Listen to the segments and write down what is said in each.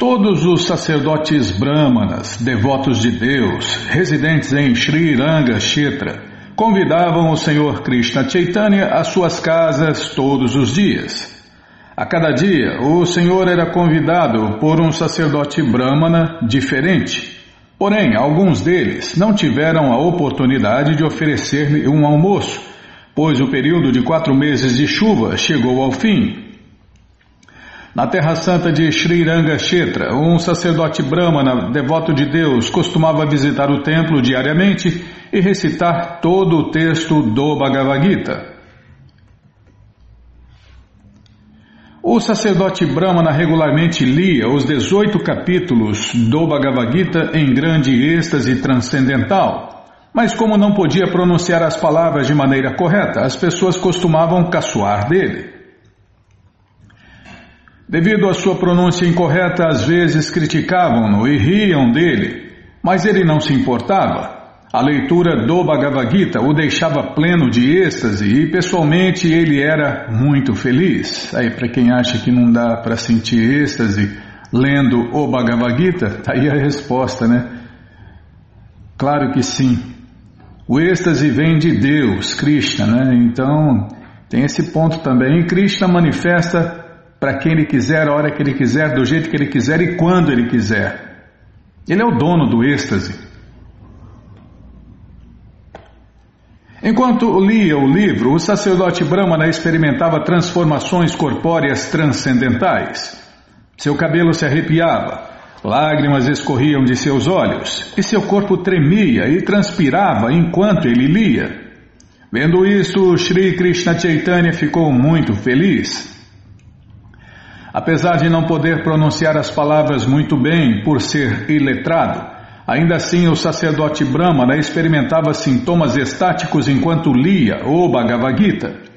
Todos os sacerdotes brahmanas, devotos de Deus, residentes em Sri Ranga Kshetra, convidavam o Senhor Krishna Chaitanya às suas casas todos os dias. A cada dia, o Senhor era convidado por um sacerdote brahmana diferente. Porém, alguns deles não tiveram a oportunidade de oferecer-lhe um almoço, pois o período de quatro meses de chuva chegou ao fim na Terra Santa de Sri Kshetra, um sacerdote brahmana devoto de Deus costumava visitar o templo diariamente e recitar todo o texto do Bhagavad Gita. O sacerdote Brahmana regularmente lia os 18 capítulos do Bhagavad Gita em grande êxtase transcendental, mas como não podia pronunciar as palavras de maneira correta, as pessoas costumavam caçoar dele. Devido à sua pronúncia incorreta, às vezes criticavam-no e riam dele, mas ele não se importava. A leitura do Bhagavad Gita o deixava pleno de êxtase e pessoalmente ele era muito feliz. Aí, para quem acha que não dá para sentir êxtase lendo o Bhagavad Gita, tá aí a resposta, né? Claro que sim. O êxtase vem de Deus, Krishna, né? Então tem esse ponto também. E Krishna manifesta para quem ele quiser, a hora que ele quiser, do jeito que ele quiser e quando ele quiser. Ele é o dono do êxtase. Enquanto lia o livro, o sacerdote Brahmana experimentava transformações corpóreas transcendentais. Seu cabelo se arrepiava, lágrimas escorriam de seus olhos e seu corpo tremia e transpirava enquanto ele lia. Vendo isto, Sri Krishna Chaitanya ficou muito feliz. Apesar de não poder pronunciar as palavras muito bem por ser iletrado, ainda assim o sacerdote Brahmana experimentava sintomas estáticos enquanto lia o Bhagavad Gita.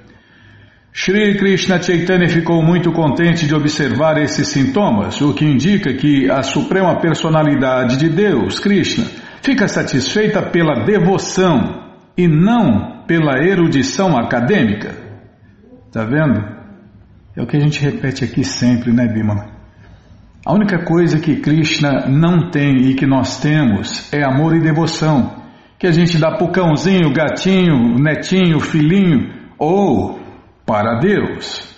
Shri Krishna Chaitanya ficou muito contente de observar esses sintomas, o que indica que a suprema personalidade de Deus, Krishna, fica satisfeita pela devoção e não pela erudição acadêmica. Está vendo? É o que a gente repete aqui sempre, né, Bimala? A única coisa que Krishna não tem e que nós temos é amor e devoção, que a gente dá pro cãozinho, gatinho, netinho, filhinho ou para Deus.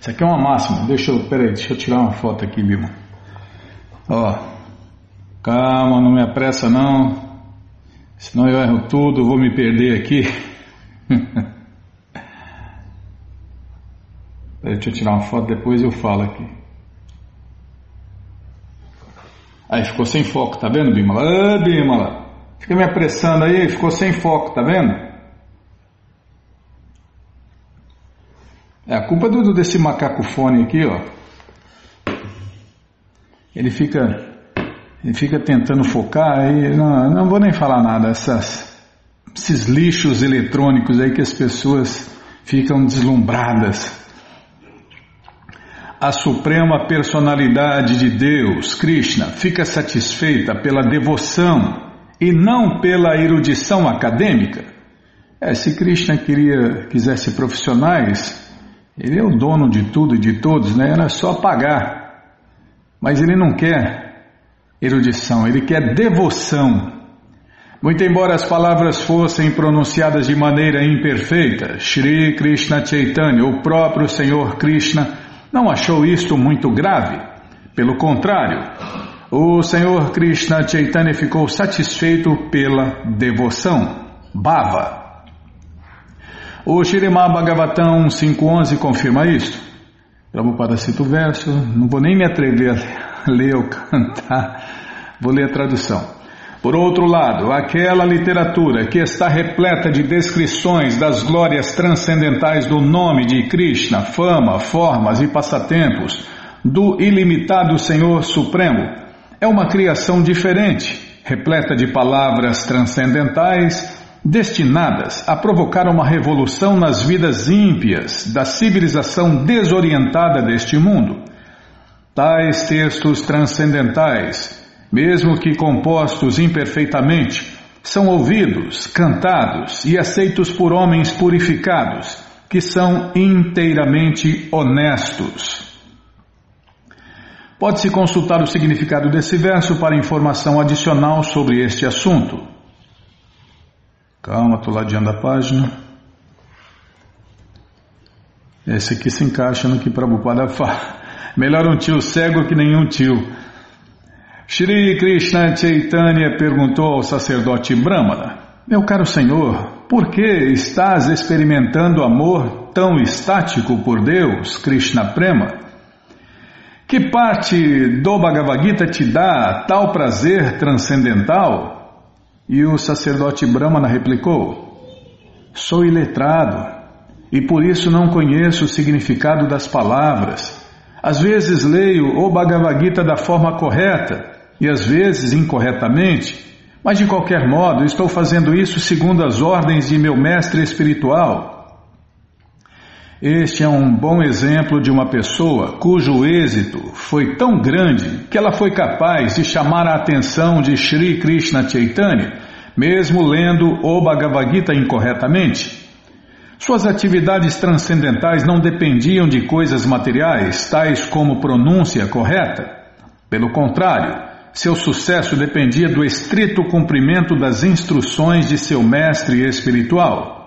Isso aqui é uma máxima. Deixa eu, peraí, deixa eu tirar uma foto aqui, Bima. Ó, calma, não me apressa não, senão eu erro tudo, vou me perder aqui. Deixa eu tirar uma foto, depois eu falo aqui. Aí ficou sem foco, tá vendo, Bimala? Ah, Bimala! Fica me apressando aí, ficou sem foco, tá vendo? É a culpa do, desse macaco fone aqui, ó. Ele fica, ele fica tentando focar aí, não, não vou nem falar nada, essas, esses lixos eletrônicos aí que as pessoas ficam deslumbradas a suprema personalidade de Deus, Krishna, fica satisfeita pela devoção e não pela erudição acadêmica? É, se Krishna queria, quisesse profissionais, ele é o dono de tudo e de todos, né? Era só pagar. Mas ele não quer erudição, ele quer devoção. Muito embora as palavras fossem pronunciadas de maneira imperfeita, Shri Krishna Chaitanya, o próprio Senhor Krishna, não achou isto muito grave. Pelo contrário, o Senhor Krishna Chaitanya ficou satisfeito pela devoção. Bhava. O Shirimá Bhagavatam 5.11 confirma isto. Prabhupada cita o verso, não vou nem me atrever a ler ou cantar, vou ler a tradução. Por outro lado, aquela literatura que está repleta de descrições das glórias transcendentais do nome de Krishna, fama, formas e passatempos do ilimitado Senhor Supremo, é uma criação diferente, repleta de palavras transcendentais destinadas a provocar uma revolução nas vidas ímpias da civilização desorientada deste mundo. Tais textos transcendentais mesmo que compostos imperfeitamente, são ouvidos, cantados e aceitos por homens purificados, que são inteiramente honestos. Pode-se consultar o significado desse verso para informação adicional sobre este assunto. Calma, estou ladeando a página. Esse aqui se encaixa no que Prabhupada fala. Melhor um tio cego que nenhum tio. Shri Krishna Chaitanya perguntou ao sacerdote Brahmana: Meu caro senhor, por que estás experimentando amor tão estático por Deus, Krishna Prema? Que parte do Bhagavad Gita te dá tal prazer transcendental? E o sacerdote Brahmana replicou: Sou iletrado e por isso não conheço o significado das palavras. Às vezes leio o Bhagavad Gita da forma correta e às vezes incorretamente, mas de qualquer modo estou fazendo isso segundo as ordens de meu mestre espiritual este é um bom exemplo de uma pessoa cujo êxito foi tão grande que ela foi capaz de chamar a atenção de Sri Krishna Chaitanya, mesmo lendo o Bhagavad Gita incorretamente. Suas atividades transcendentais não dependiam de coisas materiais, tais como pronúncia correta. Pelo contrário, seu sucesso dependia do estrito cumprimento das instruções de seu mestre espiritual.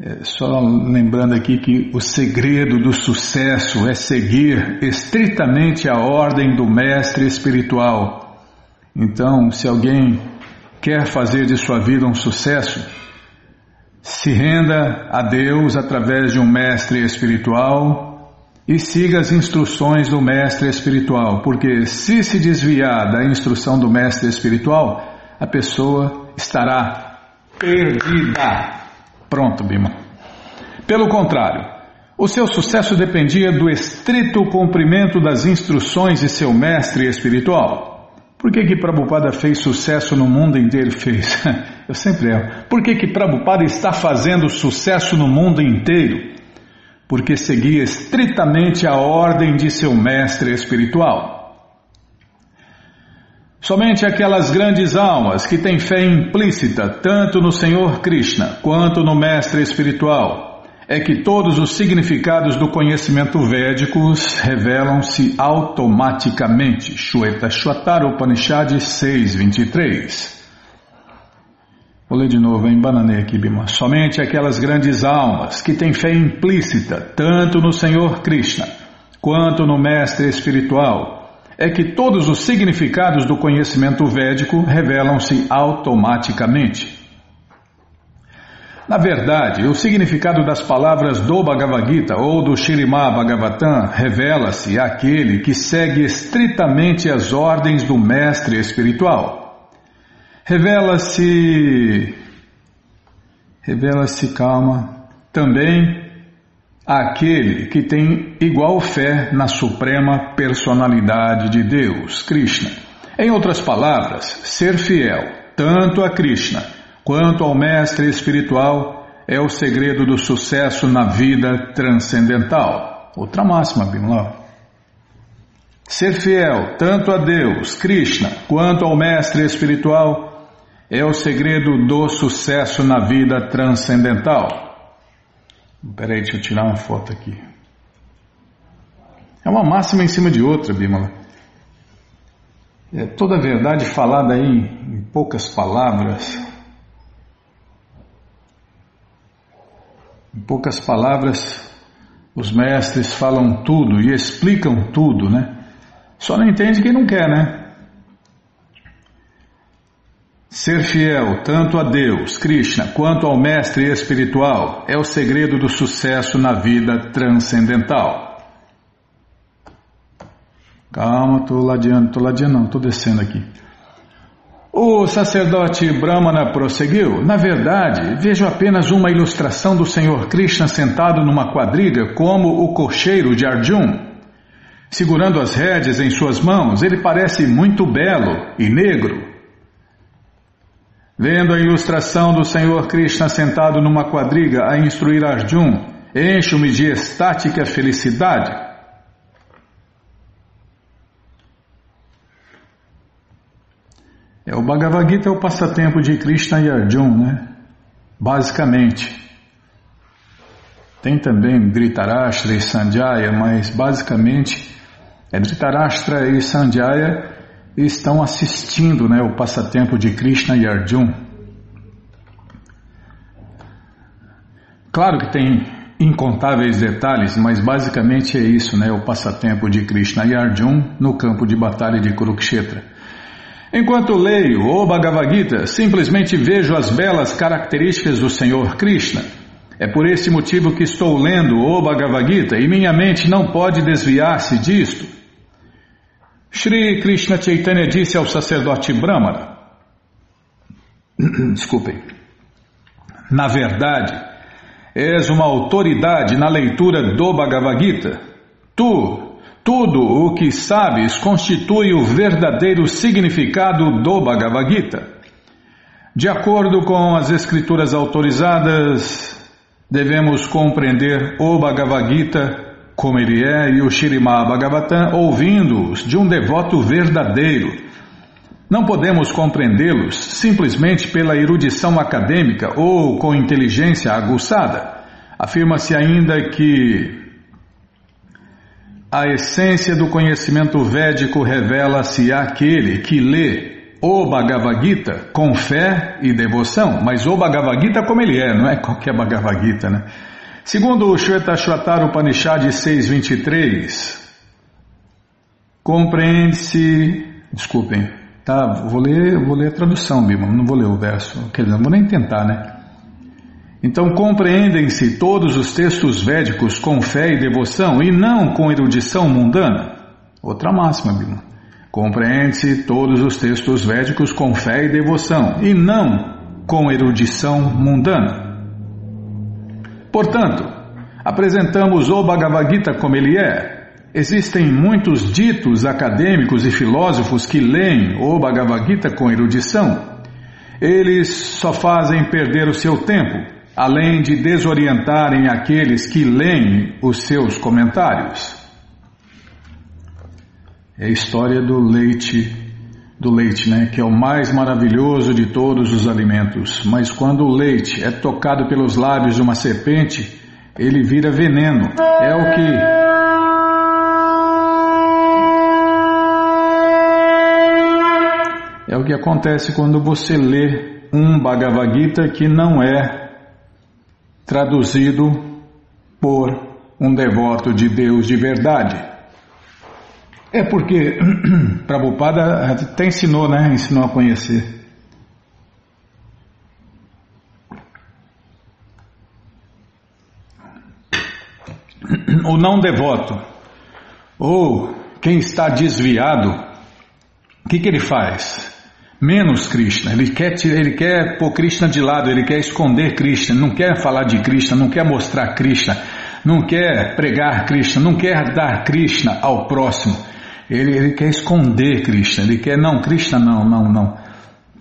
É, só lembrando aqui que o segredo do sucesso é seguir estritamente a ordem do mestre espiritual. Então, se alguém quer fazer de sua vida um sucesso, se renda a Deus através de um mestre espiritual e siga as instruções do mestre espiritual, porque se se desviar da instrução do mestre espiritual, a pessoa estará perdida. Pronto, Bima. Pelo contrário, o seu sucesso dependia do estrito cumprimento das instruções de seu mestre espiritual. Por que que Prabhupada fez sucesso no mundo inteiro? Fez. Eu sempre erro. Por que que Prabhupada está fazendo sucesso no mundo inteiro? Porque seguia estritamente a ordem de seu mestre espiritual. Somente aquelas grandes almas que têm fé implícita tanto no Senhor Krishna quanto no Mestre Espiritual é que todos os significados do conhecimento védico revelam-se automaticamente. Shweta Upanishad 6.23 Vou ler de novo, em bananei aqui, Bima. Somente aquelas grandes almas que têm fé implícita tanto no Senhor Krishna quanto no Mestre Espiritual é que todos os significados do conhecimento védico revelam-se automaticamente. Na verdade, o significado das palavras do Bhagavad Gita ou do Shirimá Bhagavatam revela-se àquele que segue estritamente as ordens do mestre espiritual. Revela-se. Revela-se, calma, também Aquele que tem igual fé na suprema personalidade de Deus, Krishna. Em outras palavras, ser fiel tanto a Krishna quanto ao mestre espiritual é o segredo do sucesso na vida transcendental. Outra máxima, Bimla. Ser fiel tanto a Deus, Krishna, quanto ao mestre espiritual é o segredo do sucesso na vida transcendental. Peraí, deixa eu tirar uma foto aqui. É uma máxima em cima de outra, Bímola. É toda a verdade falada aí em poucas palavras. Em poucas palavras, os mestres falam tudo e explicam tudo, né? Só não entende quem não quer, né? Ser fiel tanto a Deus, Krishna, quanto ao mestre espiritual é o segredo do sucesso na vida transcendental. Calma, estou ladeando, estou ladeando não, estou descendo aqui. O sacerdote Brahmana prosseguiu: Na verdade, vejo apenas uma ilustração do Senhor Krishna sentado numa quadriga como o cocheiro de Arjun. Segurando as rédeas em suas mãos, ele parece muito belo e negro, Vendo a ilustração do Senhor Krishna sentado numa quadriga a instruir Arjun, encho-me de estática felicidade. É, o Bhagavad Gita é o passatempo de Krishna e Arjun, né? Basicamente. Tem também Dhritarashtra e Sanjaya, mas basicamente É Dhritarashtra e Sanjaya estão assistindo né, o passatempo de Krishna e Arjun. Claro que tem incontáveis detalhes, mas basicamente é isso, né, o passatempo de Krishna e Arjun no campo de batalha de Kurukshetra. Enquanto leio o Bhagavad Gita, simplesmente vejo as belas características do Senhor Krishna. É por esse motivo que estou lendo o Bhagavad Gita e minha mente não pode desviar-se disto. Shri Krishna Chaitanya disse ao sacerdote Brahmana: Desculpem. Na verdade, és uma autoridade na leitura do Bhagavad Gita. Tu, tudo o que sabes constitui o verdadeiro significado do Bhagavad Gita. De acordo com as escrituras autorizadas, devemos compreender o Bhagavad Gita como ele é e o Shirimá Bhagavatam ouvindo-os de um devoto verdadeiro. Não podemos compreendê-los simplesmente pela erudição acadêmica ou com inteligência aguçada. Afirma-se ainda que a essência do conhecimento védico revela-se àquele que lê o Bhagavad Gita com fé e devoção, mas o Bhagavad Gita como ele é, não é qualquer Bhagavad Gita, né? Segundo o Shvetashvatara Upanishad 6.23, compreende-se... Desculpem, tá, vou ler, vou ler a tradução, Bima, não vou ler o verso, quer dizer, não vou nem tentar, né? Então compreendem-se todos os textos védicos com fé e devoção e não com erudição mundana. Outra máxima, Bima. Compreende-se todos os textos védicos com fé e devoção e não com erudição mundana. Portanto, apresentamos o Bhagavad Gita como ele é. Existem muitos ditos acadêmicos e filósofos que leem o Bhagavad Gita com erudição. Eles só fazem perder o seu tempo, além de desorientarem aqueles que leem os seus comentários. É a história do leite do leite, né, que é o mais maravilhoso de todos os alimentos. Mas quando o leite é tocado pelos lábios de uma serpente, ele vira veneno. É o que É o que acontece quando você lê um Bhagavad Gita que não é traduzido por um devoto de Deus de verdade. É porque Prabhupada até ensinou, né? Ensinou a conhecer. O não devoto, ou quem está desviado, o que, que ele faz? Menos Krishna, ele quer, ele quer pôr Krishna de lado, ele quer esconder Krishna, não quer falar de Krishna, não quer mostrar Krishna, não quer pregar Krishna, não quer dar Krishna ao próximo. Ele, ele quer esconder Krishna, ele quer, não, Krishna não, não, não.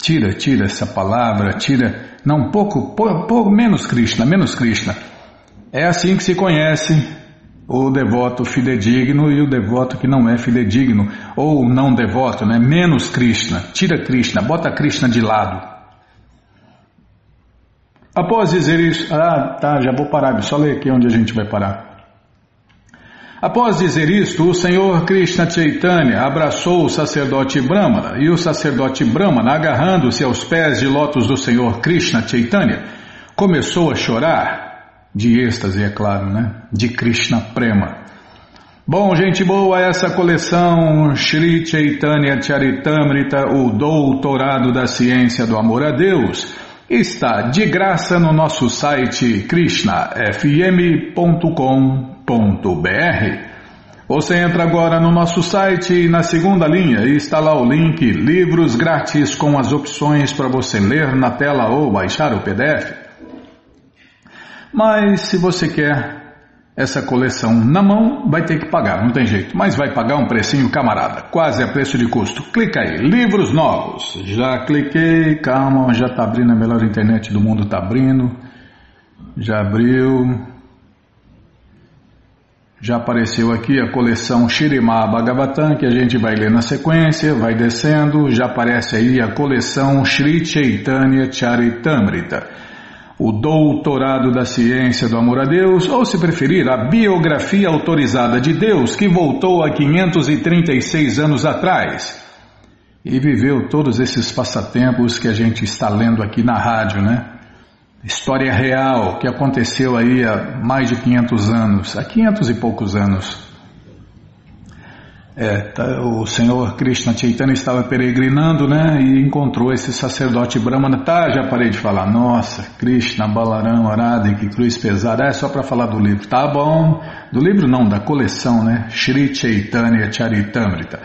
Tira, tira essa palavra, tira, não, pouco, pouco, menos Krishna, menos Krishna. É assim que se conhece o devoto fidedigno e o devoto que não é fidedigno, ou não devoto, né? menos Krishna, tira Krishna, bota Krishna de lado. Após dizer isso, ah, tá, já vou parar, só ler aqui onde a gente vai parar. Após dizer isto, o Senhor Krishna Chaitanya abraçou o sacerdote Brahmana e o sacerdote Brahmana, agarrando-se aos pés de lótus do Senhor Krishna Chaitanya, começou a chorar, de êxtase, é claro, né? De Krishna Prema. Bom, gente boa, essa coleção Sri Chaitanya Charitamrita, o Doutorado da Ciência do Amor a Deus, está de graça no nosso site krishnafm.com você entra agora no nosso site e na segunda linha está lá o link Livros Grátis com as opções para você ler na tela ou baixar o PDF. Mas se você quer essa coleção na mão, vai ter que pagar, não tem jeito. Mas vai pagar um precinho camarada, quase a preço de custo. Clica aí, livros novos. Já cliquei, calma, já está abrindo, a melhor internet do mundo está abrindo. Já abriu. Já apareceu aqui a coleção Shirimá Bhagavatam, que a gente vai ler na sequência, vai descendo, já aparece aí a coleção Sri Chaitanya Charitamrita. o Doutorado da Ciência do Amor a Deus, ou se preferir, a Biografia Autorizada de Deus, que voltou há 536 anos atrás e viveu todos esses passatempos que a gente está lendo aqui na rádio, né? História real que aconteceu aí há mais de 500 anos, há 500 e poucos anos. É, tá, o senhor Krishna Chaitanya estava peregrinando, né, e encontrou esse sacerdote Brahmana. Tá, já parei de falar. Nossa, Krishna, Balaram, Arada, que cruz pesada. É só para falar do livro. Tá bom. Do livro não, da coleção, né? Shri Chaitanya Charitamrita.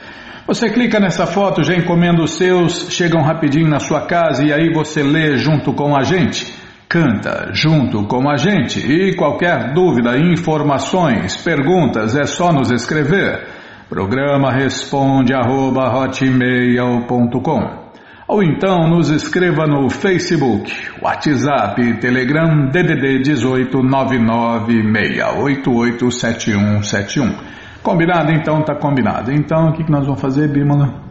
Você clica nessa foto, já encomenda os seus, chegam rapidinho na sua casa e aí você lê junto com a gente. Canta junto com a gente. E qualquer dúvida, informações, perguntas, é só nos escrever. Programa responde arroba hotmail.com ou então nos escreva no Facebook, WhatsApp, Telegram, DDD 18 996887171. Combinado? Então tá combinado. Então o que, que nós vamos fazer, Bímola?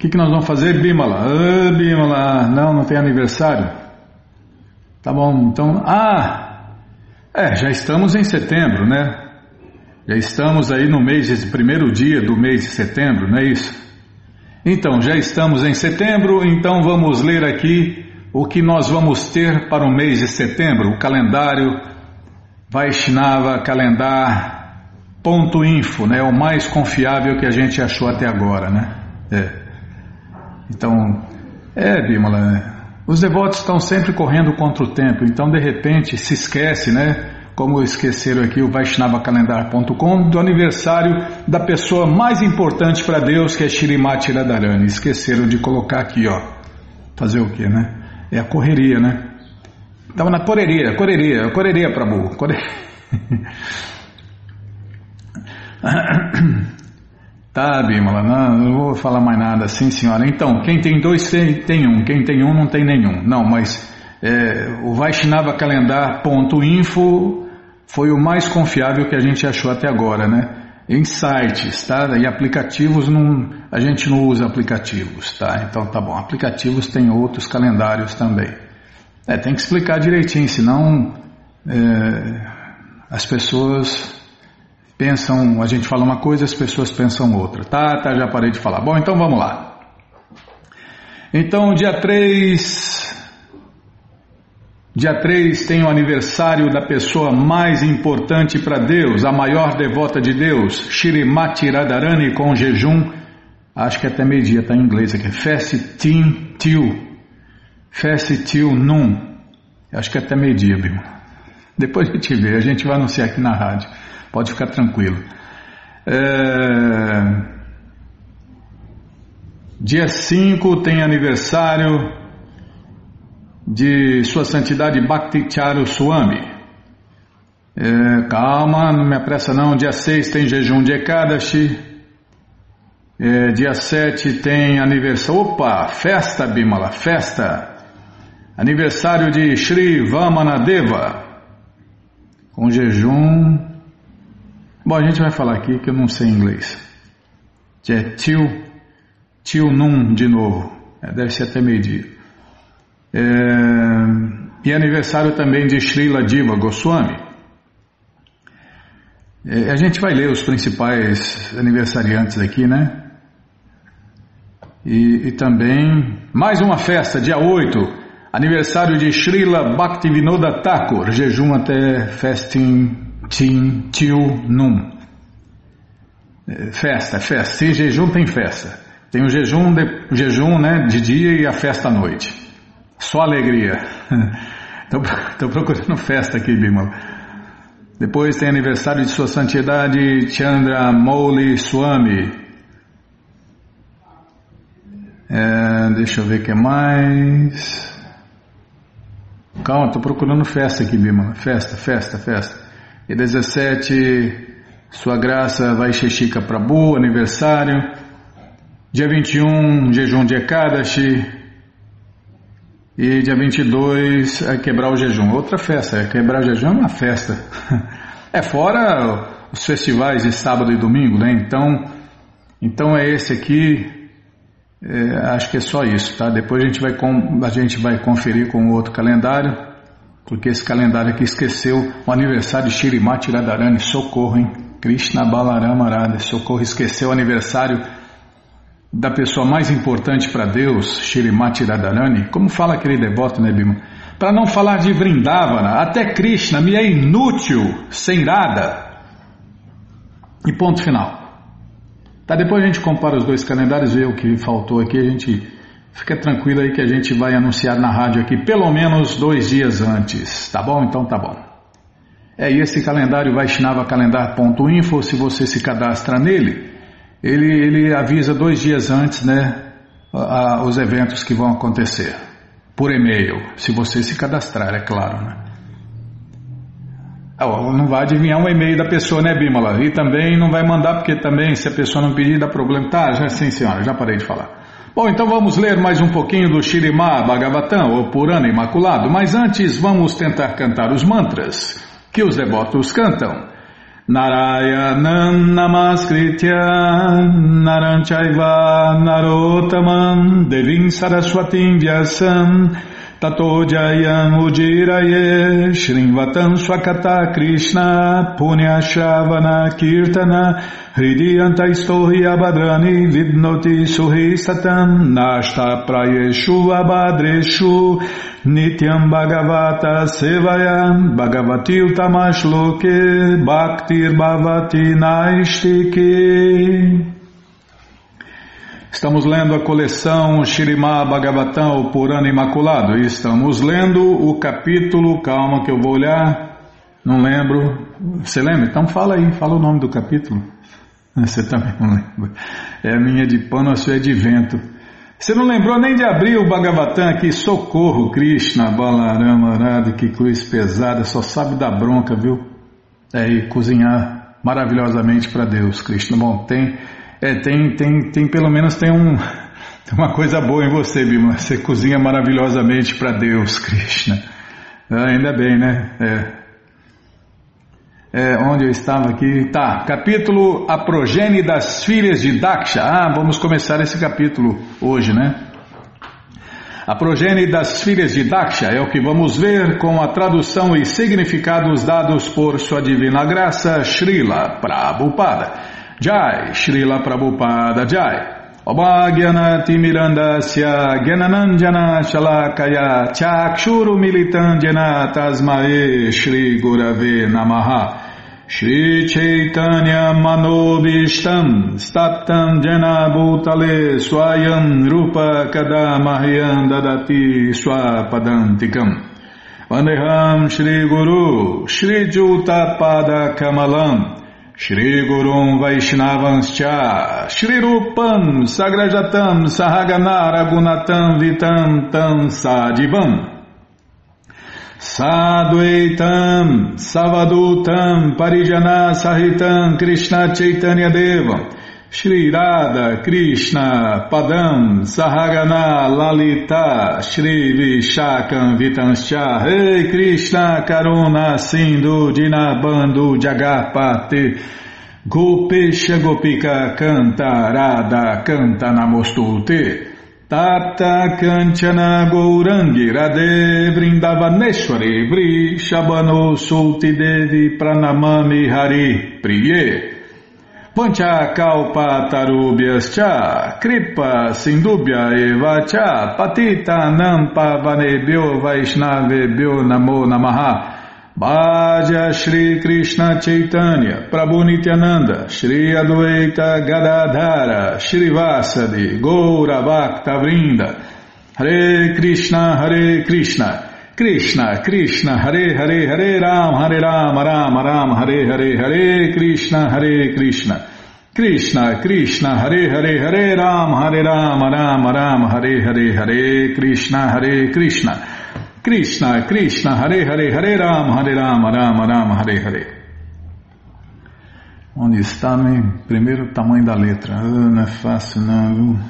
O que, que nós vamos fazer, Bímola? Ah, Bímola, não, não tem aniversário? Tá bom, então. Ah! É, já estamos em setembro, né? Já estamos aí no mês, esse primeiro dia do mês de setembro, não é isso? Então, já estamos em setembro, então vamos ler aqui o que nós vamos ter para o mês de setembro, o calendário Vaishnava info, né? O mais confiável que a gente achou até agora, né? É. Então, é, Bimala, os devotos estão sempre correndo contra o tempo, então de repente se esquece, né? como esqueceram aqui o Vaishnavacalendar.com, do aniversário da pessoa mais importante para Deus, que é Shirimati Radharani. Esqueceram de colocar aqui, ó. Fazer o quê, né? É a correria, né? Estava na correria, correria, correria, Prabhu. Correria. Tá, Bimala, não, não vou falar mais nada assim, senhora. Então, quem tem dois tem, um, quem tem um não tem nenhum. Não, mas é, o Vaishnavacalendar.info foi o mais confiável que a gente achou até agora, né? Em sites, tá? E aplicativos, não, a gente não usa aplicativos, tá? Então tá bom. Aplicativos tem outros calendários também. É, tem que explicar direitinho, senão é, as pessoas pensam, a gente fala uma coisa, as pessoas pensam outra. Tá, tá, já parei de falar. Bom, então vamos lá. Então, dia 3 Dia 3 tem o aniversário da pessoa mais importante para Deus, a maior devota de Deus, Shirimati Radharani com jejum, acho que até meio-dia, está em inglês aqui, Fast Tim Til, Fast Til Num, acho que até meio-dia, Bima. Depois a gente vê, a gente vai anunciar aqui na rádio, pode ficar tranquilo. É... Dia 5 tem aniversário de Sua Santidade Bhakti Charu Swami. É, calma, não me apressa não. Dia 6 tem jejum de Ekadashi. É, dia 7 tem aniversário. Opa, festa, Bimala, festa. Aniversário de Sri Vamanadeva. Com jejum. Bom, a gente vai falar aqui que eu não sei inglês. É tio, tio num de novo. É, deve ser até meio-dia. É, e aniversário também de Srila Diva Goswami. É, a gente vai ler os principais aniversariantes aqui, né? E, e, também mais uma festa, dia 8, aniversário de Srila Bhaktivinoda Thakur, jejum até Festin Tim Tiu Num. É, festa, festa. Se jejum tem festa. Tem o jejum, de, jejum né, de dia e a festa à noite. Só alegria. Estou procurando festa aqui, Bimala. Depois tem aniversário de Sua Santidade Chandra Mouli Swami. É, deixa eu ver o que mais. Calma, estou procurando festa aqui, Bima. Festa, festa, festa. E 17, Sua Graça vai Sheshika Prabhu, aniversário. Dia 21, jejum de Ekadashi. E dia 22 é quebrar o jejum. Outra festa, é quebrar o jejum é uma festa. É fora os festivais de sábado e domingo, né? Então, então é esse aqui, É, acho que é só isso, tá? Depois a gente vai, com, a gente vai conferir com o outro calendário, porque esse calendário aqui esqueceu o aniversário de Shirimati Radharani, socorro, hein? Krishna Balarama Radha, socorro, esqueceu o aniversário da pessoa mais importante para Deus, Shirimati Radharani. Como fala aquele devoto, né, Bima? Para não falar de Vrindavana, até Krishna me é inútil sem Radha. E ponto final. Tá, depois a gente compara os dois calendários, vê o que faltou aqui, a gente fica tranquilo aí que a gente vai anunciar na rádio aqui pelo menos dois dias antes, tá bom? Então tá bom. É, e esse calendário Vaishnavacalendar.info, se você se cadastra nele, ele, ele avisa dois dias antes, né, a, a, os eventos que vão acontecer, por e-mail, se você se cadastrar, é claro, né? Ah, não vai adivinhar um e-mail da pessoa, né, Bimala? E também não vai mandar, porque também, se a pessoa não pedir, dá problema. Tá, já sim, senhora, já parei de falar. Bom, então vamos ler mais um pouquinho do Shirimá Bhagavatam, ou Purana Imaculado, mas antes vamos tentar cantar os mantras que os devotos cantam. Narayanam Namaskritya Naranchaiva Narotamam Devim Saraswatim Vyasam Tato Jayam Ujiraye Shrimvatam Swakata Krishna Punya Shavana Kirtana Hridiyanta Istohi Abhadrani Vidnoti Suhi Satam Nashta Prayeshu Abhadreshu Nityam Bhagavata Sevayam Bhagavati Utamashloke Bhaktir Bhavati Naistike Estamos lendo a coleção Shirimá Bhagavatam, o Purana Imaculado, e estamos lendo o capítulo, calma que eu vou olhar, não lembro. Você lembra? Então fala aí, fala o nome do capítulo. Você também não lembra. É a minha de pano, a sua é de vento. Você não lembrou nem de abrir o Bhagavatam aqui, socorro, Krishna, Balarama, Arada, que cruz pesada, só sabe dar bronca, viu? É, e cozinhar maravilhosamente para Deus, Krishna. Bom, tem é, tem, tem, tem pelo menos tem um, tem uma coisa boa em você, Bima. Você cozinha maravilhosamente para Deus, Krishna. Ah, ainda bem, né? É. É, onde eu estava aqui? Tá, capítulo A Progene das Filhas de Daksha. Ah, vamos começar esse capítulo hoje, né? A progênie das filhas de Daksha é o que vamos ver com a tradução e significados dados por Sua Divina Graça, Srila Prabhupada. Jai, Srila Prabhupada Jai. Obhagyanati Mirandasya Gyananandjana Shalakaya Chakshuru Militandjana Tasmae Shri Gurave Namaha. Shri Chaitanya Manobishtam Staptam Jana Bhutale Swayam Rupa Kadamahyam Dadati Swapadantikam. Vandeham Shri Gurum Vaishnavanscha Shri Rupam Sagrajatam Sahagana Vitam Tam Sadivam Sadhuetam Savadutam Parijana Sahitam Krishna Chaitanya Devam Shri Radha Krishna Padam Sahagana Lalita Shri Vishakam Vitanscha Rei Krishna Karuna Sindhu Dinabando Jagapate Gopesha Gopika Canta Radha Canta Namostute Tapta Kanchana Gourangi Radhe Vrindavaneshwari Vri Shabano Sulti Devi Pranamami Hari Priye Pancha kalpa tarubhyas cha, kripa sindubhya eva cha, patita nampa vanebhyo vaishnavebhyo namo namaha. Bhaja Shri Krishna Chaitanya, Prabhu Nityananda, Shri Adwaita Gadadhara, Shri Vasadi, Goura Bhakta Vrinda, Hare Krishna, Hare Krishna, Krishna, Krishna, Hare Hare, Hare Ram, Hare Ram, Ram Ram, Hare Hare, Hare Krishna, Hare Krishna. Krishna, Krishna, Hare Hare, Hare Ram, Hare Ram, Ram Ram, Hare Hare, Hare Krishna, Hare Krishna. Krishna, Krishna, Hare Hare, Hare Ram, Hare Ram, Ram Ram, Hare Hare. Onde está, né? Primeiro tamanho da letra. Ah, não é fácil, não.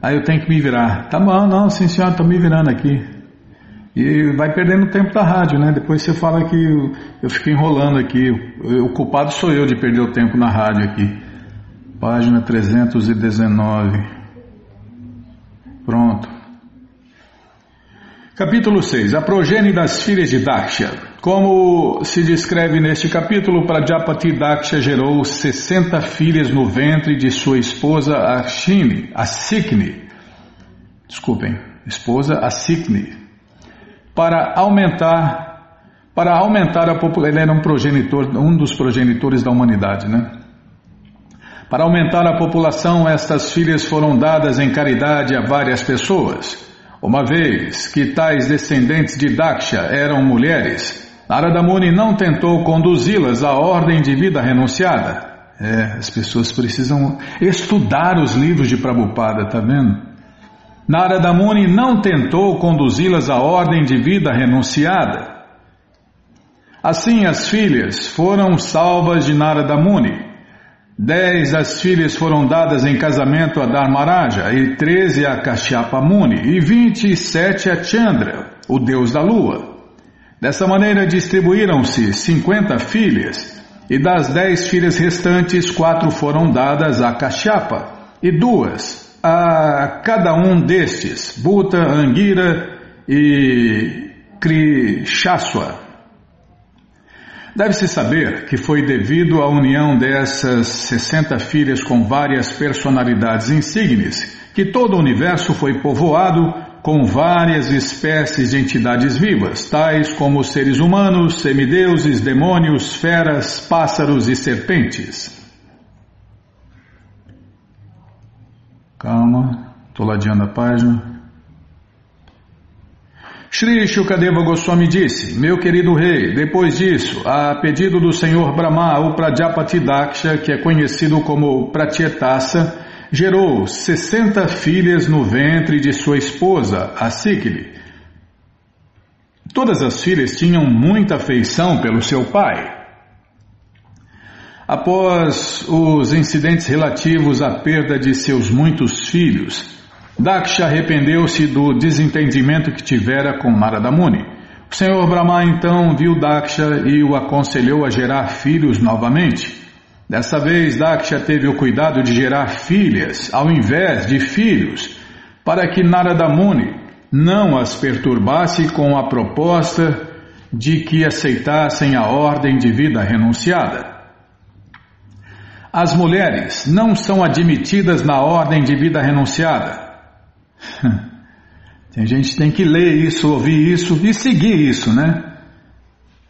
Aí eu tenho que me virar. Tá bom, não, sim senhor, estou me virando aqui. E vai perdendo tempo da rádio, né? Depois você fala que eu, eu fico enrolando aqui. O, o culpado sou eu de perder o tempo na rádio aqui. Página 319. Pronto. Capítulo 6. A progenie das filhas de Daksha. Como se descreve neste capítulo, Prajapati Daksha gerou 60 filhas no ventre de sua esposa Ashini, Asikni. Desculpem, esposa Asikni. Para aumentar para aumentar a população, ele era um progenitor, um dos progenitores da humanidade, né? Para aumentar a população, estas filhas foram dadas em caridade a várias pessoas. Uma vez que tais descendentes de Daksha eram mulheres, Narada Muni não tentou conduzi-las à ordem de vida renunciada. É, as pessoas precisam estudar os livros de Prabhupada, tá vendo? Narada Muni não tentou conduzi-las à ordem de vida renunciada. Assim as filhas foram salvas de Narada Muni. Dez das filhas foram dadas em casamento a Dharmaraja e treze a Kashyapa Muni e vinte e sete a Chandra, o deus da lua. Dessa maneira distribuíram-se cinquenta filhas e das dez filhas restantes quatro foram dadas a Kashyapa e duas a cada um destes, Bhuta, Angira e Krishaswa. Deve-se saber que foi devido à união dessas 60 filhas com várias personalidades insígnes que todo o universo foi povoado com várias espécies de entidades vivas, tais como seres humanos, semideuses, demônios, feras, pássaros e serpentes. Calma, estou ladeando a página. Shri Shukadeva Goswami disse, meu querido rei, depois disso, a pedido do senhor Brahma, o Prajapati Daksha, que é conhecido como Pratyetasa, gerou 60 filhas no ventre de sua esposa, a Sikli. Todas as filhas tinham muita afeição pelo seu pai. Após os incidentes relativos à perda de seus muitos filhos, Daksha arrependeu-se do desentendimento que tivera com Narada Muni. O Senhor Brahma então viu Daksha e o aconselhou a gerar filhos novamente. Dessa vez, Daksha teve o cuidado de gerar filhas ao invés de filhos, para que Narada Muni não as perturbasse com a proposta de que aceitassem a ordem de vida renunciada. As mulheres não são admitidas na ordem de vida renunciada. Tem gente que tem que ler isso, ouvir isso e seguir isso, né?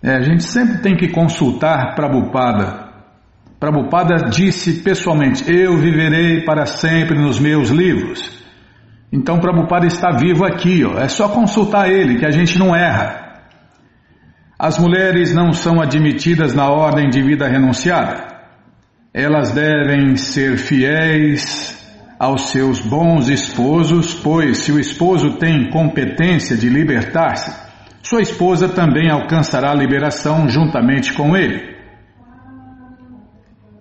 É, a gente sempre tem que consultar Prabhupada. Prabhupada disse pessoalmente: Eu viverei para sempre nos meus livros. Então Prabhupada está vivo aqui, ó. é só consultar ele que a gente não erra. As mulheres não são admitidas na ordem de vida renunciada. Elas devem ser fiéis aos seus bons esposos, pois se o esposo tem competência de libertar-se, sua esposa também alcançará a liberação juntamente com ele.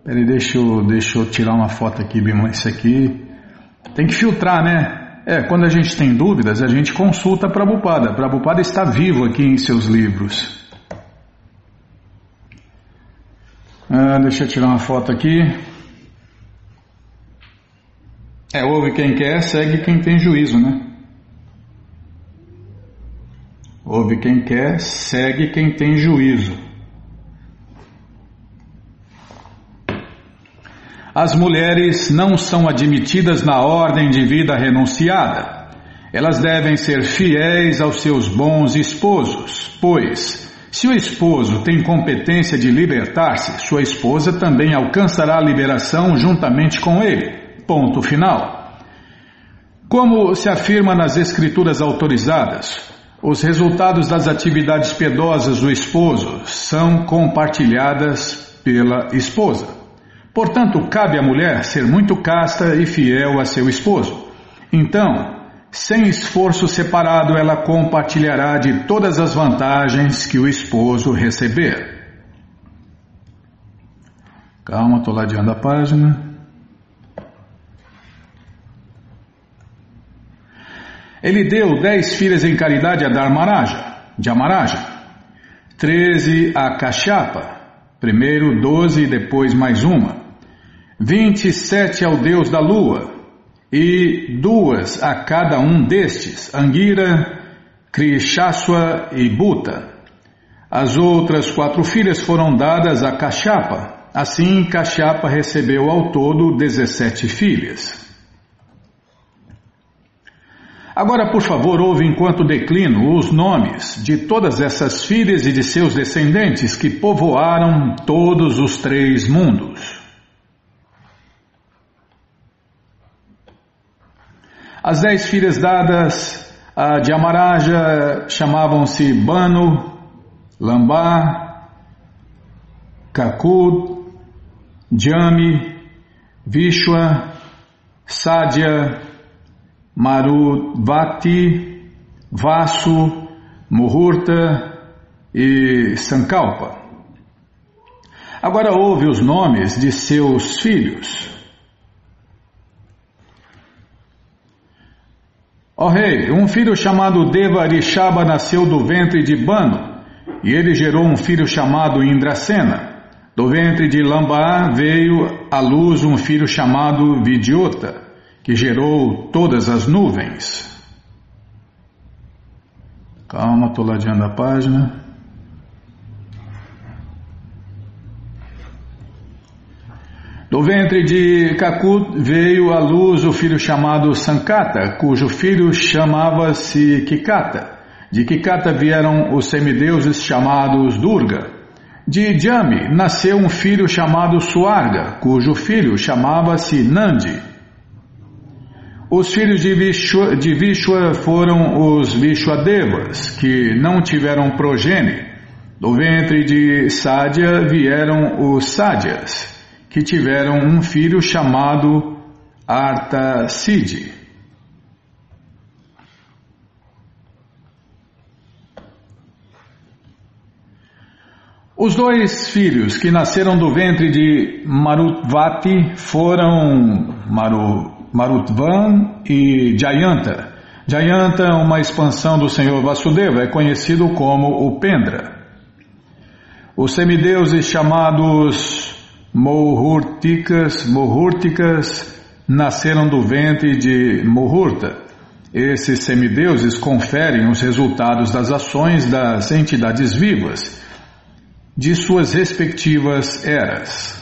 Peraí, deixa eu, deixa eu tirar uma foto aqui, Bima. Isso aqui tem que filtrar, né? É, quando a gente tem dúvidas, a gente consulta a Prabhupada. Prabhupada está vivo aqui em seus livros. Ah, deixa eu tirar uma foto aqui. É, ouve quem quer, segue quem tem juízo, né? Ouve quem quer, segue quem tem juízo. As mulheres não são admitidas na ordem de vida renunciada. Elas devem ser fiéis aos seus bons esposos, pois, se o esposo tem competência de libertar-se, sua esposa também alcançará a liberação juntamente com ele. Ponto final. Como se afirma nas escrituras autorizadas, os resultados das atividades piedosas do esposo são compartilhadas pela esposa. Portanto, cabe à mulher ser muito casta e fiel a seu esposo. Então, sem esforço separado, ela compartilhará de todas as vantagens que o esposo receber. Calma, estou ladeando a página. Ele deu dez filhas em caridade a Dharmaraja, de Amaraja, treze a Kashyapa, primeiro doze e depois mais uma, vinte e sete ao deus da lua, e duas a cada um destes, Angira, Krishaswa e Buta. As outras quatro filhas foram dadas a Kashapa. Assim, Kashapa recebeu ao todo 17 filhas. Agora, por favor, ouve enquanto declino os nomes de todas essas filhas e de seus descendentes que povoaram todos os três mundos. As dez filhas dadas a Amaraja chamavam-se Banu, Lambá, Kakud, Jami, Vishwa, Sadhya, Maruvati, Vasu, Muhurta e Sankalpa. Agora ouve os nomes de seus filhos. Ó oh, rei, um filho chamado Deva Rishaba nasceu do ventre de Bano, e ele gerou um filho chamado Indrasena. Do ventre de Lamba veio à luz um filho chamado Vidyota que gerou todas as nuvens. Calma, estou ladeando a página. Do ventre de Kakut veio à luz o filho chamado Sankata, cujo filho chamava-se Kikata. De Kikata vieram os semideuses chamados Durga. De Jami nasceu um filho chamado Suarga, cujo filho chamava-se Nandi. Os filhos de Vishwa, de Vishwa foram os Vishwadevas, que não tiveram progênie. Do ventre de Sadhya vieram os Sadyas, que tiveram um filho chamado Artasiddhi. Os dois filhos que nasceram do ventre de Marutvati foram Maru, Marutvan e Jayanta. Jayanta, uma expansão do Senhor Vasudeva, é conhecido como o Pendra. Os semideuses chamados Mohurtikas, Mohurtikas nasceram do ventre de Muhurta. Esses semideuses conferem os resultados das ações das entidades vivas de suas respectivas eras.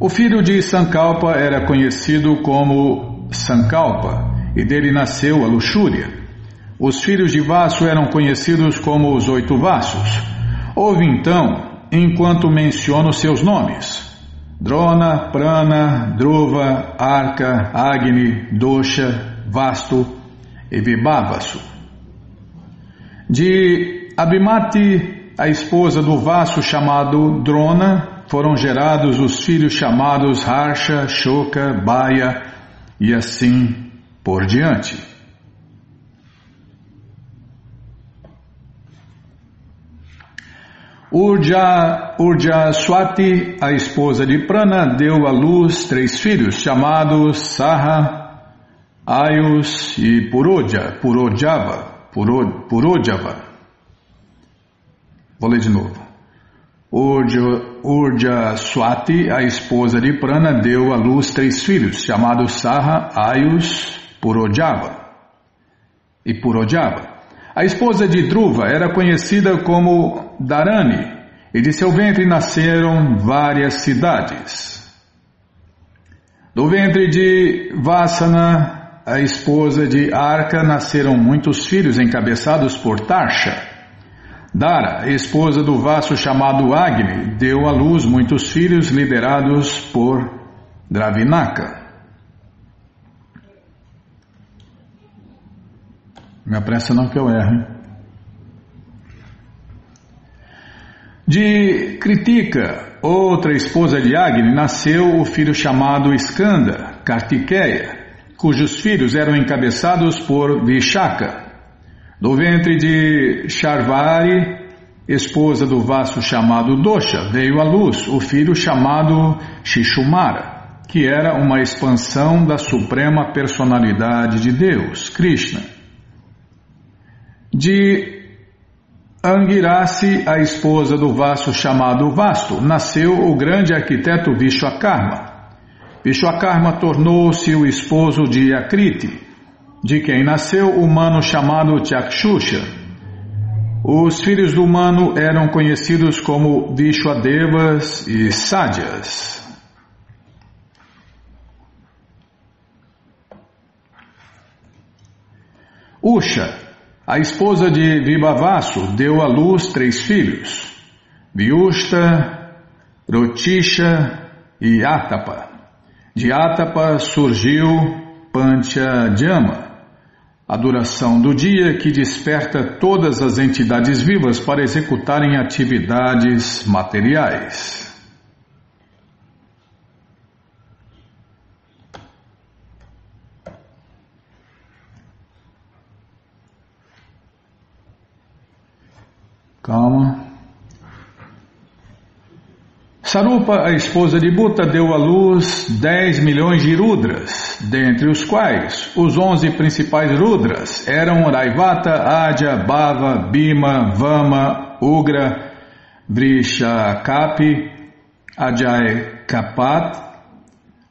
O filho de Sankalpa era conhecido como Sankalpa e dele nasceu a luxúria. Os filhos de Vaso eram conhecidos como os oito Vassos. Ouve então, enquanto menciono seus nomes: Drona, Prana, Druva, Arca, Agni, Dosha, Vasto e Vibhavasu. De Abimati, a esposa do Vaso chamado Drona, foram gerados os filhos chamados Harsha, Shoka, Baya e assim por diante. Urja, Urja Swati, a esposa de Prana, deu à luz três filhos chamados Saha, Ayus e Puroja, Purojava. Vou ler de novo. Urja, Urja Swati, a esposa de Prana, deu à luz três filhos, chamados Saha, Ayus, Purojava e Purojava. A esposa de Dhruva era conhecida como Dharani, e de seu ventre nasceram várias cidades. Do ventre de Vasana, a esposa de Arca, nasceram muitos filhos encabeçados por Tarsha. Dara, esposa do vaso chamado Agni, deu à luz muitos filhos liderados por Dravinaka. Me apressa não que eu erro. De Kritika, outra esposa de Agni, nasceu o filho chamado Skanda, Kartikeya, cujos filhos eram encabeçados por Vishaka. Do ventre de Charvari, esposa do vaso chamado Dosha, veio à luz o filho chamado Shishumara, que era uma expansão da suprema personalidade de Deus, Krishna. De Angirasi, a esposa do vasto chamado Vasto, nasceu o grande arquiteto Vishwakarma. Vishwakarma tornou-se o esposo de Akriti, de quem nasceu o humano chamado Chakshusha. Os filhos do humano eram conhecidos como Vishwadevas e Sadyas. Usha, a esposa de Vibhavasu, deu à luz três filhos, Vyushta, Rotisha e Atapa. De Atapa surgiu Panchajama, a duração do dia que desperta todas as entidades vivas para executarem atividades materiais. Calma. Sarupa, a esposa de Buta, deu à luz 10 milhões de rudras, dentre os quais os 11 principais rudras eram Raivata, Adya, Bhava, Bhima, Vama, Ugra, Vrishakapi, Ajay Kapat,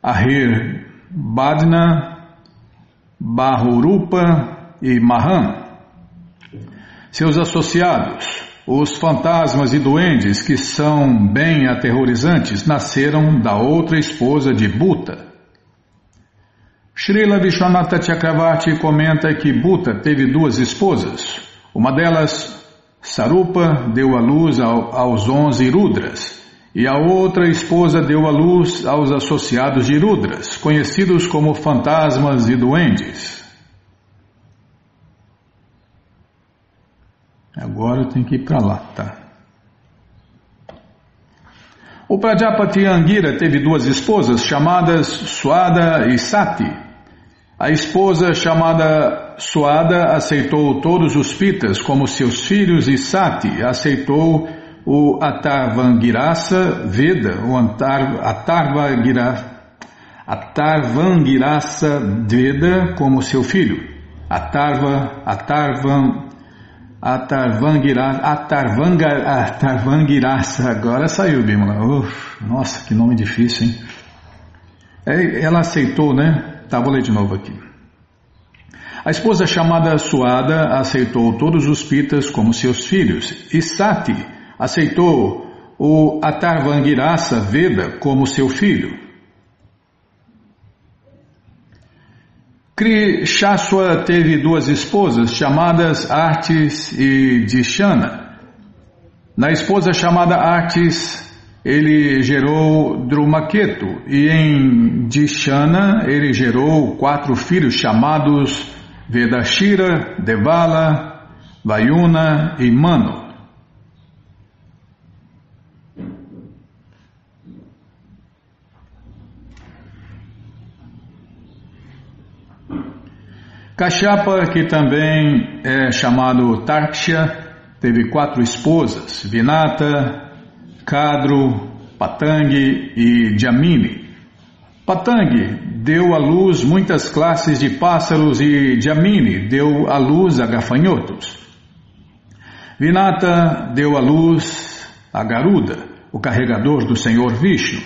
Ahir Badna, Bahurupa e Mahan. Seus associados, os fantasmas e duendes, que são bem aterrorizantes, nasceram da outra esposa de Buta. Srila Vishwanatha Chakravarti comenta que Buta teve duas esposas. Uma delas, Sarupa, deu à luz ao, aos onze Rudras, e a outra esposa deu à luz aos associados de Rudras, conhecidos como fantasmas e duendes. Agora eu tenho que ir para lá, tá? O Prajapati Angira teve duas esposas chamadas Suada e Sati. A esposa chamada Suada aceitou todos os pitas como seus filhos e Sati aceitou o Atarvangirasa Veda, o Atarvangirasa Veda como seu filho. Atarva, Atarvan, Atarvangirasa, agora saiu, Bimala. Uf, nossa, que nome difícil, hein? É, ela aceitou, né? Tá, vou ler de novo aqui. A esposa chamada Suada aceitou todos os pitas como seus filhos, e Sati aceitou o Atarvangirasa Veda como seu filho. Krishaswa teve duas esposas chamadas Artes e Dishana. Na esposa chamada Artes, ele gerou Drumaketu e em Dishana ele gerou quatro filhos chamados Vedashira, Devala, Vayuna e Mano. Kashyapa, que também é chamado Tarksha, teve quatro esposas, Vinata, Kadru, Patangi e Jamini. Patangi deu à luz muitas classes de pássaros e Jamini deu à luz a gafanhotos. Vinata deu à luz a Garuda, o carregador do Senhor Vishnu,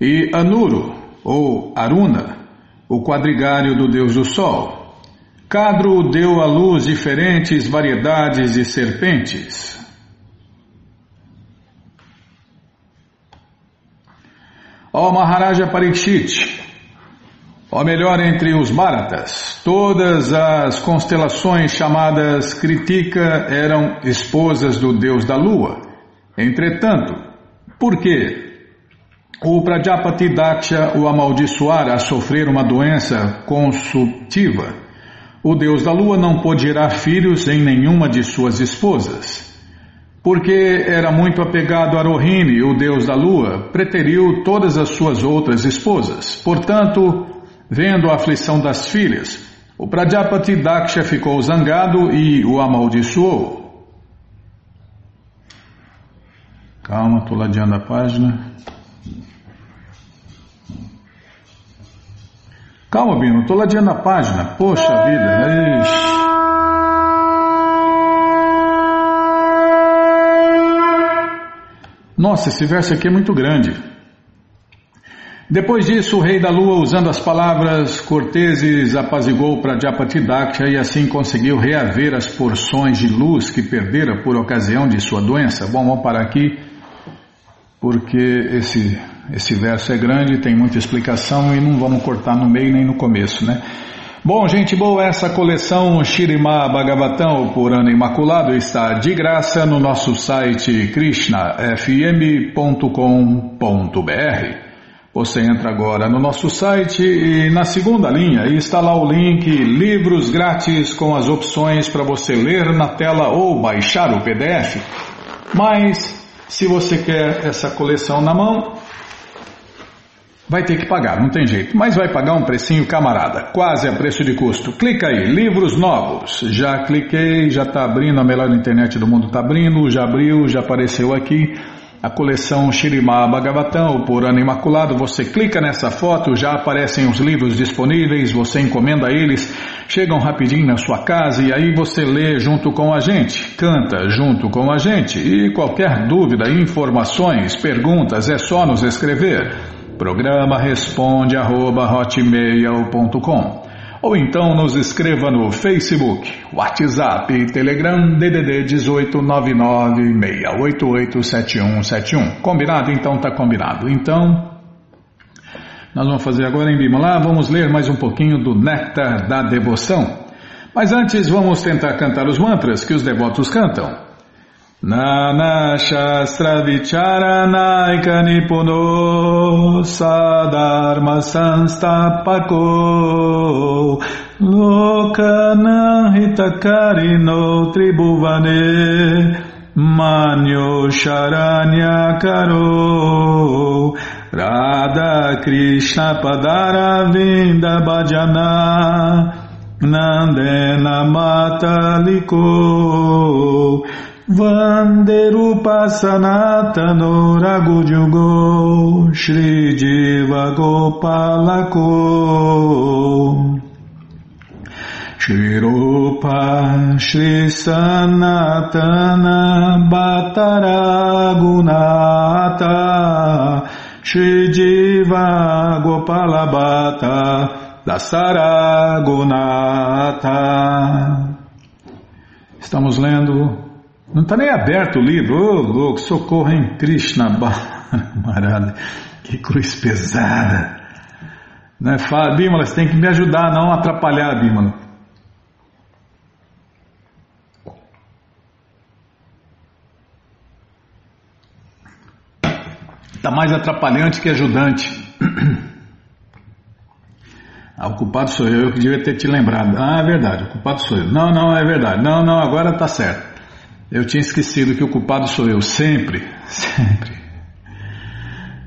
e Anuru, ou Aruna, o quadrigário do Deus do Sol. Cadro deu à luz diferentes variedades de serpentes. Ó Maharaja Parikshit, ó melhor entre os Bharatas, todas as constelações chamadas Kritika eram esposas do deus da lua. Entretanto, por que o Prajapati Daksha o amaldiçoara a sofrer uma doença consultiva? O deus da lua não pôde gerar filhos em nenhuma de suas esposas. Porque era muito apegado a Rohini, o deus da lua, preteriu todas as suas outras esposas. Portanto, vendo a aflição das filhas, o Prajapati Daksha ficou zangado e o amaldiçoou. Calma, estou ladeando a página. Calma, Bino, estou ladeando a página. Poxa vida, ixi. Nossa, esse verso aqui é muito grande. Depois disso, o rei da lua, usando as palavras corteses, apazigou Prajapatidaksha e assim conseguiu reaver as porções de luz que perdera por ocasião de sua doença. Bom, vamos parar aqui porque esse, esse verso é grande, tem muita explicação e não vamos cortar no meio nem no começo, né? Bom, gente boa, essa coleção Shirima Bhagavatam, por ano imaculado, está de graça no nosso site krishnafm.com.br. Você entra agora no nosso site e na segunda linha está lá o link Livros Grátis com as opções para você ler na tela ou baixar o PDF. Mas, se você quer essa coleção na mão, vai ter que pagar, não tem jeito. Mas vai pagar um precinho camarada, quase a preço de custo. Clica aí, livros novos. Já cliquei, já está abrindo, a melhor internet do mundo está abrindo, já abriu, já apareceu aqui a coleção Shirimá Bhagavatam, o Purana Imaculado, você clica nessa foto, já aparecem os livros disponíveis, você encomenda eles, chegam rapidinho na sua casa e aí você lê junto com a gente, canta junto com a gente. E qualquer dúvida, informações, perguntas, é só nos escrever. Programa responde arroba hotmail.com ou então nos escreva no Facebook, WhatsApp, Telegram, DDD 18996887171. Combinado? Então tá combinado. Então, nós vamos fazer agora em Bimala, vamos ler mais um pouquinho do Néctar da Devoção. Mas antes vamos tentar cantar os mantras que os devotos cantam. Nana Shastra Vicharanaika Nipuno Sadharma Sanstapako Lokana Hitakarino Tribhuvane Manyo Sharanya Karo Radha Krishna Padara Vinda Bhajana Nandena Mataliko Vanderupa Sanatano Ragujugo Shri Jiva Gopalako Shri Rupa Shri Sanatana Bhattaragunata Shri Jiva Gopalabhata Dasaragunata Estamos lendo não está nem aberto o livro. Ô, oh, louco, socorro em Krishna Marada. Que cruz pesada. Não é fácil. Bímola, você tem que me ajudar, não atrapalhar, Bímola. Está mais atrapalhante que ajudante. Ah, o culpado sou eu, eu que devia ter te lembrado. Ah, é verdade, o culpado sou eu. Não, não, é verdade. Não, não, agora está certo. Eu tinha esquecido que o culpado sou eu, sempre, sempre.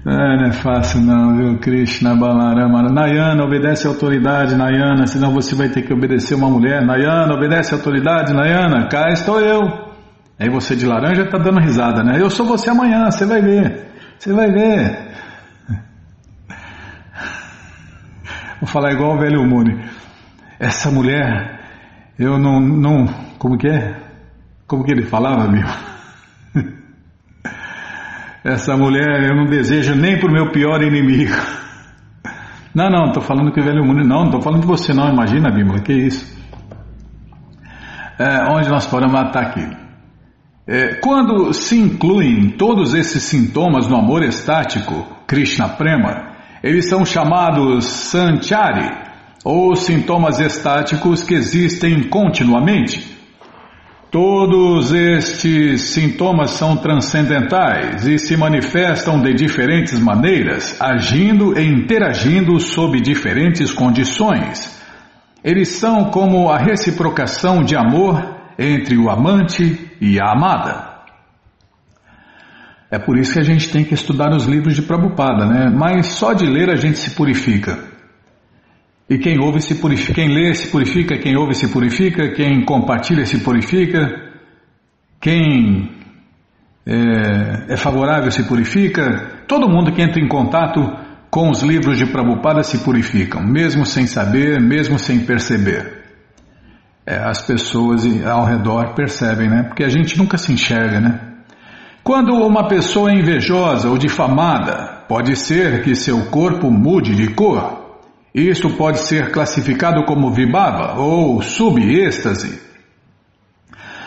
É, não é fácil não, viu? Krishna Balarama. Nayana, obedece a autoridade, Nayana, senão você vai ter que obedecer uma mulher. Nayana, obedece a autoridade, Nayana, cá estou eu. Aí você de laranja está dando risada, né? Eu sou você amanhã, você vai ver. Você vai ver. Vou falar igual o velho Muni. Essa mulher, eu não, não. Como que é? Como que ele falava, meu? Essa mulher eu não desejo nem para o meu pior inimigo. Não, não, estou falando que o velho mundo. Não, não estou falando de você, não. Imagina, Bíblia, que isso? É, onde nós podemos matar aqui? É, quando se incluem todos esses sintomas no amor estático, Krishna Prema, eles são chamados Sanchari, ou sintomas estáticos que existem continuamente. Todos estes sintomas são transcendentais e se manifestam de diferentes maneiras, agindo e interagindo sob diferentes condições. Eles são como a reciprocação de amor entre o amante e a amada. É por isso que a gente tem que estudar os livros de Prabhupada, né? Mas só de ler a gente se purifica. E quem ouve se purifica, quem lê se purifica, quem ouve se purifica, quem compartilha se purifica, quem é, é favorável se purifica, todo mundo que entra em contato com os livros de Prabhupada se purificam, mesmo sem saber, mesmo sem perceber. É, as pessoas ao redor percebem, né? Porque a gente nunca se enxerga, né? Quando uma pessoa é invejosa ou difamada, pode ser que seu corpo mude de cor. Isto pode ser classificado como vibhava ou subêxtase.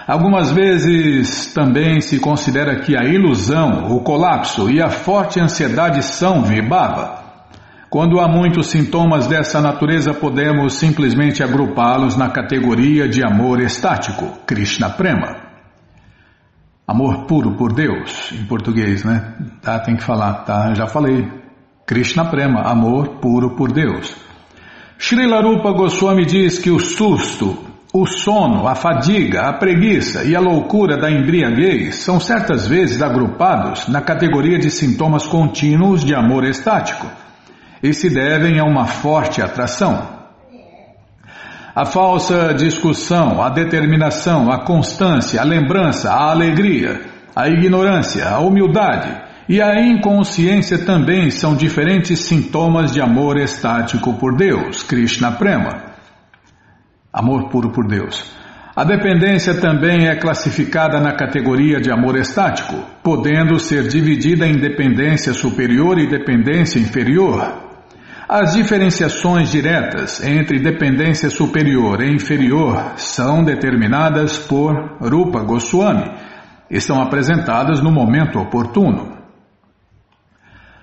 Algumas vezes também se considera que a ilusão, o colapso e a forte ansiedade são vibhava. Quando há muitos sintomas dessa natureza, podemos simplesmente agrupá-los na categoria de amor estático, Krishna Prema. Amor puro por Deus, em português, né? Tá, tem que falar, tá? Já falei. Krishna Prema, amor puro por Deus. Srila Rupa Goswami diz que o susto, o sono, a fadiga, a preguiça e a loucura da embriaguez são certas vezes agrupados na categoria de sintomas contínuos de amor estático e se devem a uma forte atração. A falsa discussão, a determinação, a constância, a lembrança, a alegria, a ignorância, a humildade e a inconsciência também são diferentes sintomas de amor estático por Deus, Krishna Prema. Amor puro por Deus. A dependência também é classificada na categoria de amor estático, podendo ser dividida em dependência superior e dependência inferior. As diferenciações diretas entre dependência superior e inferior são determinadas por Rupa Goswami e são apresentadas no momento oportuno.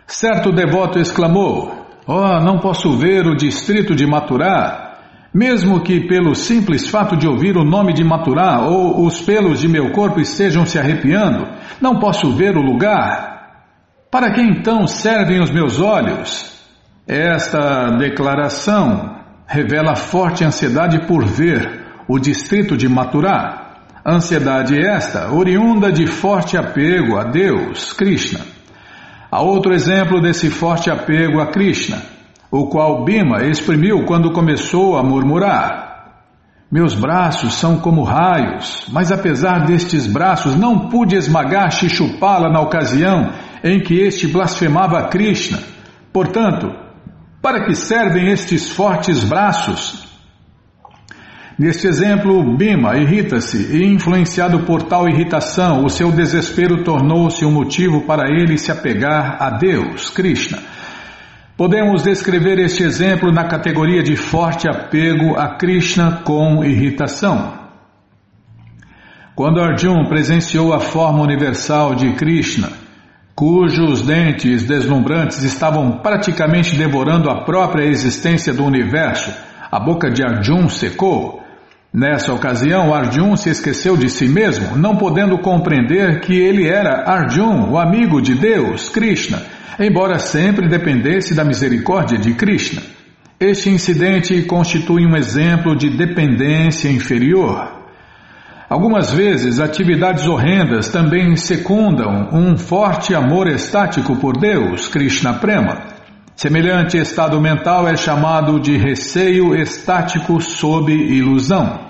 Certo devoto exclamou: Oh, não posso ver o distrito de Maturá, mesmo que pelo simples fato de ouvir o nome de Maturá ou os pelos de meu corpo estejam se arrepiando, não posso ver o lugar. Para que então servem os meus olhos? Esta declaração revela forte ansiedade por ver o distrito de Maturá. Ansiedade esta oriunda de forte apego a Deus, Krishna. Há outro exemplo desse forte apego a Krishna, o qual Bima exprimiu quando começou a murmurar. Meus braços são como raios, mas apesar destes braços não pude esmagar Shishupala na ocasião em que este blasfemava Krishna. Portanto, para que servem estes fortes braços? Neste exemplo, Bima irrita-se e, influenciado por tal irritação, o seu desespero tornou-se um motivo para ele se apegar a Deus, Krishna. Podemos descrever este exemplo na categoria de forte apego a Krishna com irritação. Quando Arjun presenciou a forma universal de Krishna, cujos dentes deslumbrantes estavam praticamente devorando a própria existência do universo, a boca de Arjun secou. Nessa ocasião, Arjun se esqueceu de si mesmo, não podendo compreender que ele era Arjun, o amigo de Deus, Krishna, embora sempre dependesse da misericórdia de Krishna. Este incidente constitui um exemplo de dependência inferior. Algumas vezes, atividades horrendas também secundam um forte amor estático por Deus, Krishna Prema. Semelhante estado mental é chamado de receio estático sob ilusão.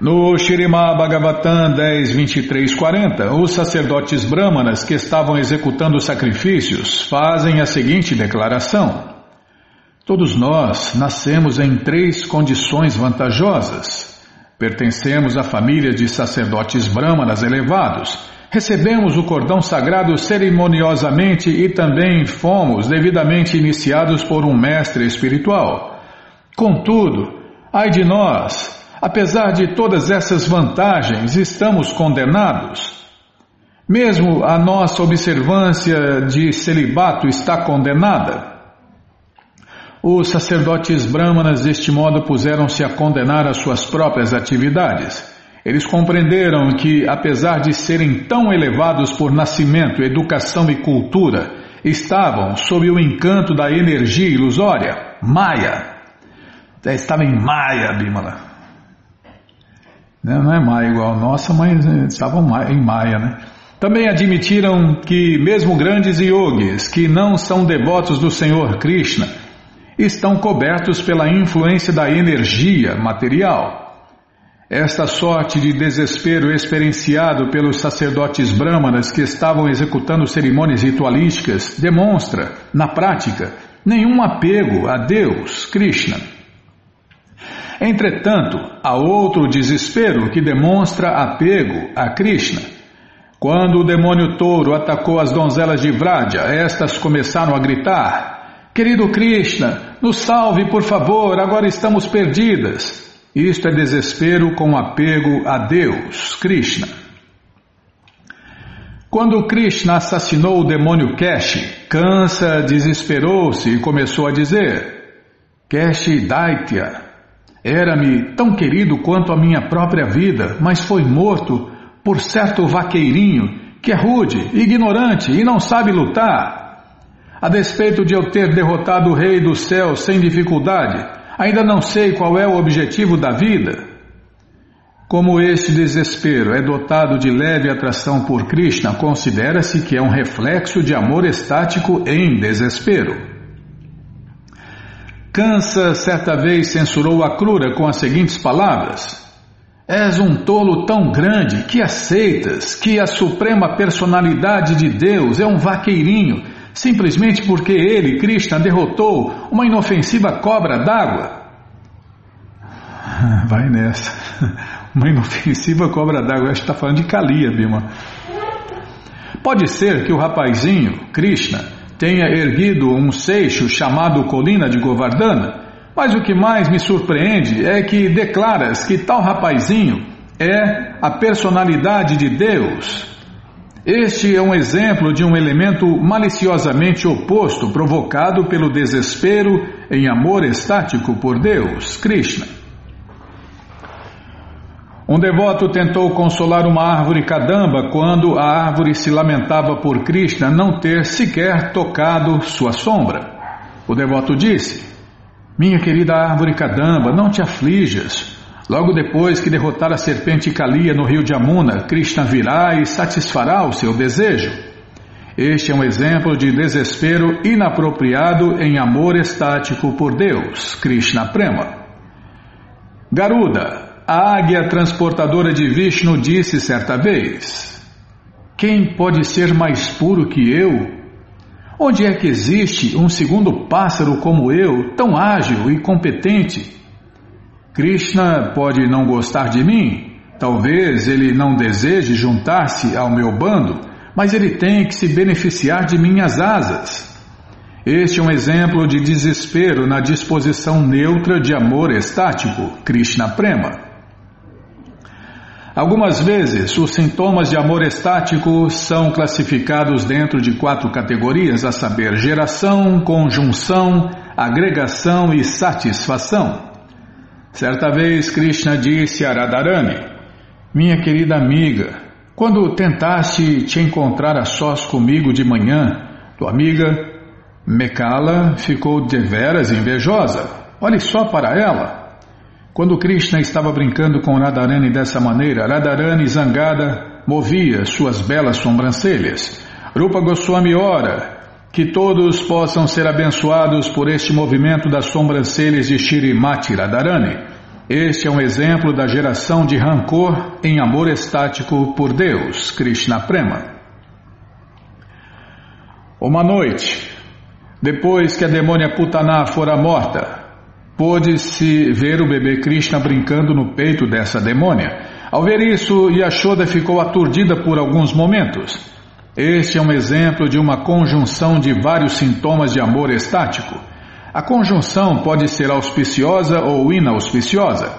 No Shirimá Bhagavatam 10.23.40, os sacerdotes brahmanas que estavam executando sacrifícios fazem a seguinte declaração: Todos nós nascemos em três condições vantajosas. Pertencemos à família de sacerdotes brahmanas elevados. Recebemos o cordão sagrado cerimoniosamente e também fomos devidamente iniciados por um mestre espiritual. Contudo, ai de nós, apesar de todas essas vantagens, estamos condenados. Mesmo a nossa observância de celibato está condenada. Os sacerdotes brahmanas deste modo puseram-se a condenar as suas próprias atividades. Eles compreenderam que, apesar de serem tão elevados por nascimento, educação e cultura, estavam sob o encanto da energia ilusória, Maya. Estava em Maya, Bimala. Não é Maya igual a nossa, mas estavam em Maya, né? Também admitiram que, mesmo grandes yogis que não são devotos do Senhor Krishna, estão cobertos pela influência da energia material. Esta sorte de desespero experienciado pelos sacerdotes brahmanas que estavam executando cerimônias ritualísticas demonstra, na prática, nenhum apego a Deus, Krishna. Entretanto, há outro desespero que demonstra apego a Krishna. Quando o demônio touro atacou as donzelas de Vraja, estas começaram a gritar: Querido Krishna, nos salve, por favor, agora estamos perdidas. Isto é desespero com apego a Deus, Krishna. Quando Krishna assassinou o demônio Keshi, Kansa desesperou-se e começou a dizer: Keshi Daitya, era-me tão querido quanto a minha própria vida, mas foi morto por certo vaqueirinho que é rude, ignorante e não sabe lutar. A despeito de eu ter derrotado o Rei do Céu sem dificuldade, ainda não sei qual é o objetivo da vida. Como este desespero é dotado de leve atração por Krishna, considera-se que é um reflexo de amor estático em desespero. Kansa certa vez censurou a Crura com as seguintes palavras: És um tolo tão grande que aceitas que a suprema personalidade de Deus é um vaqueirinho, simplesmente porque ele, Krishna, derrotou uma inofensiva cobra d'água. Vai nessa. Uma inofensiva cobra d'água. Acho que está falando de Kalia, Bima. Pode ser que o rapazinho, Krishna, tenha erguido um seixo chamado Colina de Govardhana, mas o que mais me surpreende é que declaras que tal rapazinho é a personalidade de Deus. Este é um exemplo de um elemento maliciosamente oposto provocado pelo desespero em amor estático por Deus, Krishna. Um devoto tentou consolar uma árvore cadamba quando a árvore se lamentava por Krishna não ter sequer tocado sua sombra. O devoto disse: Minha querida árvore cadamba, não te aflijas. Logo depois que derrotar a serpente Kalia no rio de Amuna, Krishna virá e satisfará o seu desejo. Este é um exemplo de desespero inapropriado em amor estático por Deus, Krishna Prema. Garuda, a águia transportadora de Vishnu disse certa vez: Quem pode ser mais puro que eu? Onde é que existe um segundo pássaro como eu, tão ágil e competente? Krishna pode não gostar de mim, talvez ele não deseje juntar-se ao meu bando, mas ele tem que se beneficiar de minhas asas. Este é um exemplo de desespero na disposição neutra de amor estático, Krishna Prema. Algumas vezes, os sintomas de amor estático são classificados dentro de quatro categorias, a saber, geração, conjunção, agregação e satisfação. Certa vez, Krishna disse a Radharani: Minha querida amiga, quando tentaste te encontrar a sós comigo de manhã, tua amiga Mekala ficou deveras invejosa. Olhe só para ela. Quando Krishna estava brincando com Radharani dessa maneira, Radharani, zangada, movia suas belas sobrancelhas. Rupa Goswami ora que todos possam ser abençoados por este movimento das sobrancelhas de Shirimati Radharani. Este é um exemplo da geração de rancor em amor estático por Deus, Krishna Prema. Uma noite, depois que a demônia Putaná fora morta, Pôde-se ver o bebê Krishna brincando no peito dessa demônia. Ao ver isso, Yashoda ficou aturdida por alguns momentos. Este é um exemplo de uma conjunção de vários sintomas de amor estático. A conjunção pode ser auspiciosa ou inauspiciosa.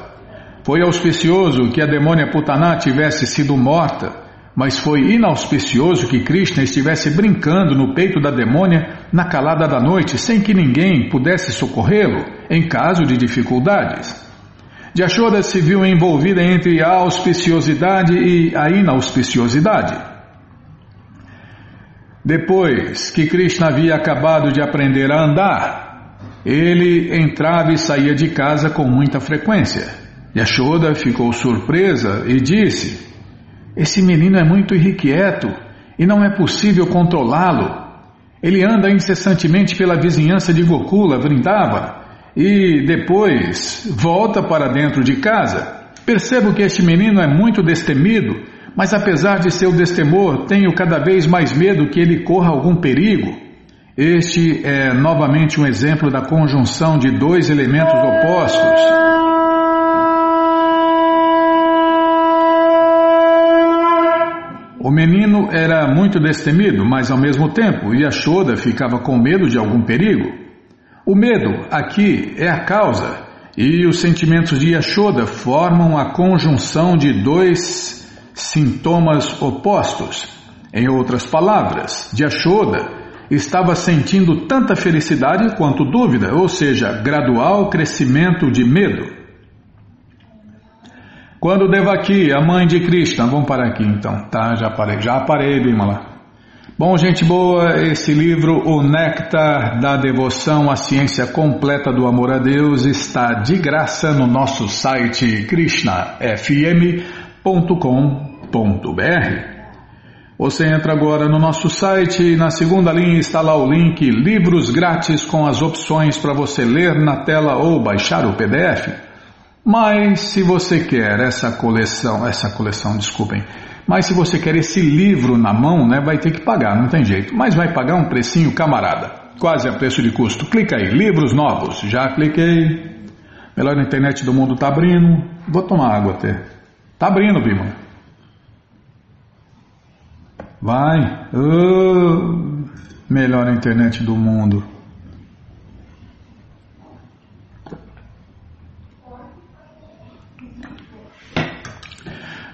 Foi auspicioso que a demônia Putaná tivesse sido morta, mas foi inauspicioso que Krishna estivesse brincando no peito da demônia na calada da noite sem que ninguém pudesse socorrê-lo em caso de dificuldades. Yashoda se viu envolvida entre a auspiciosidade e a inauspiciosidade. Depois que Krishna havia acabado de aprender a andar, ele entrava e saía de casa com muita frequência. Yashoda ficou surpresa e disse: esse menino é muito irrequieto e não é possível controlá-lo. Ele anda incessantemente pela vizinhança de Gokula, Vrindava, e depois volta para dentro de casa. Percebo que este menino é muito destemido, mas apesar de seu destemor, tenho cada vez mais medo que ele corra algum perigo. Este é novamente um exemplo da conjunção de dois elementos opostos. O menino era muito destemido, mas ao mesmo tempo Yashoda ficava com medo de algum perigo. O medo aqui é a causa, e os sentimentos de Yashoda formam a conjunção de dois sintomas opostos. Em outras palavras, Yashoda estava sentindo tanta felicidade quanto dúvida, ou seja, gradual crescimento de medo. Quando Devaki, a mãe de Krishna, vamos parar aqui então, tá? Já parei, já parei, Bimala. Bom, gente boa, esse livro, O Néctar da Devoção, a Ciência Completa do Amor a Deus, está de graça no nosso site krishnafm.com.br. Você entra agora no nosso site e na segunda linha está lá o link Livros Grátis com as opções para você ler na tela ou baixar o PDF. Mas se você quer essa coleção, essa coleção, desculpem, mas se você quer esse livro na mão, né, vai ter que pagar, não tem jeito. Mas vai pagar um precinho camarada, quase a preço de custo. Clica aí, livros novos. Já cliquei. Melhor internet do mundo tá abrindo. Vou tomar água até. Tá abrindo, Bima. Vai. Oh, melhor internet do mundo.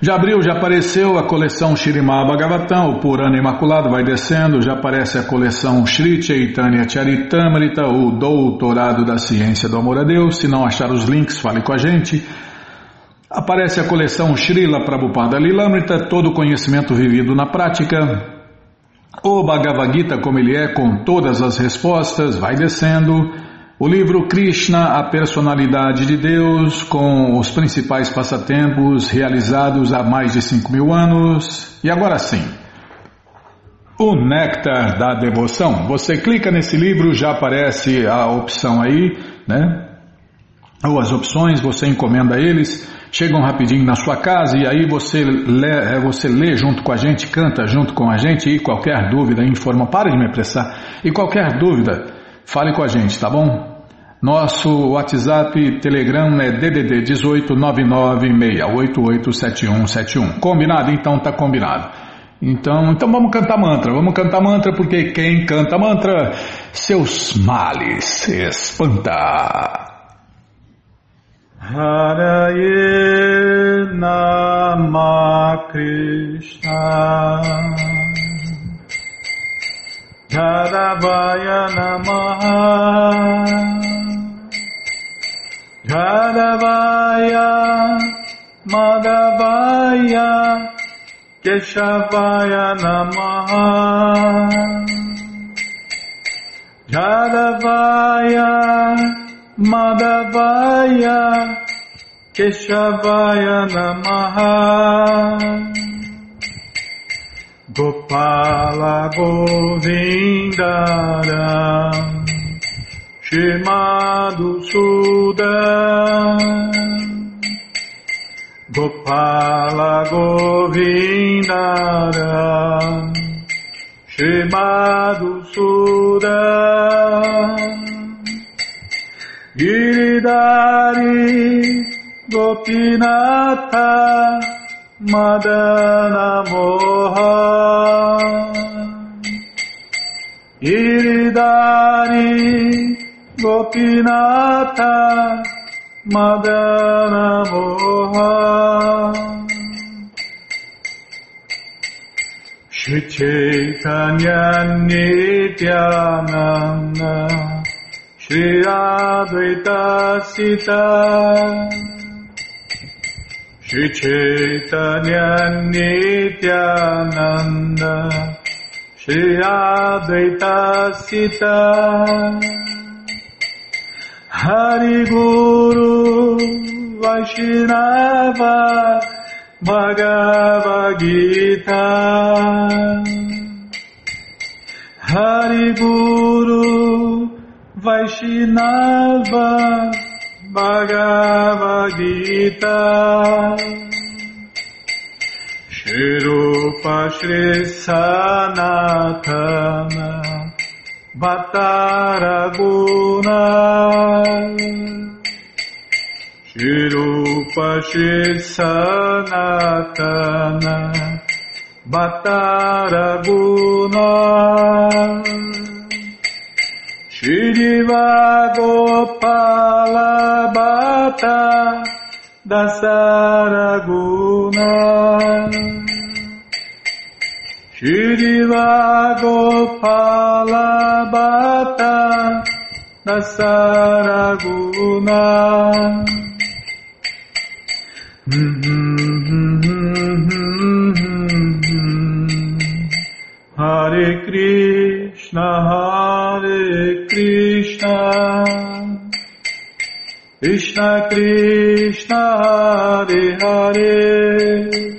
Já abriu, já apareceu a coleção Shirimá Bhagavatam, o Purana Imaculado vai descendo, já aparece a coleção Sri Chaitanya Charitamrita, o Doutorado da Ciência do Amor a Deus. Se não achar os links, fale com a gente. Aparece a coleção Srila Prabhupada Lilamrita, todo conhecimento vivido na prática. O Bhagavad Gita, como ele é, com todas as respostas, vai descendo. O livro Krishna, a personalidade de Deus, com os principais passatempos realizados há mais de 5 mil anos. E agora sim, o Néctar da Devoção. Você clica nesse livro, já aparece a opção aí, né? Ou as opções, você encomenda eles chegam rapidinho na sua casa e aí você lê, é, você lê junto com a gente, canta junto com a gente e qualquer dúvida, informa, pare de me apressar, e qualquer dúvida, fale com a gente, tá bom? Nosso WhatsApp, Telegram é DDD 18996887171. Combinado? Então tá combinado. Então, então vamos cantar mantra, vamos cantar mantra porque quem canta mantra, seus males espanta. Haraye Nama Krishna Jadavaya Namaha Jadavaya Madhavaya Keshavaya Namaha. Jadavaya Madhavaya Keshavaya Namaha. Gopala Govindara Shimadu Sudan Gopala Govindara Shimadu Sudan Giridari Gopinatha Madana Moha. Giridari Gopinatha Madana Moha Shri Chaitanya Nityananda Shri Advaita Sita Shri Chaitanya Nityananda Shri Advaita Sita Hari Guru Vaishnava Bhagavad Gita. Hari Guru Vaishnava Bhagavad Gita. Shirupa Shri Sanatana Bhattaraguna Shirupa Sanatana Bhattaraguna Shridiva Gopala Bhatta Dasaraguna Shridiva Gopala Bhatta Dasaraguna. Hare Krishna, Hare Krishna, Krishna Krishna, Hare Hare,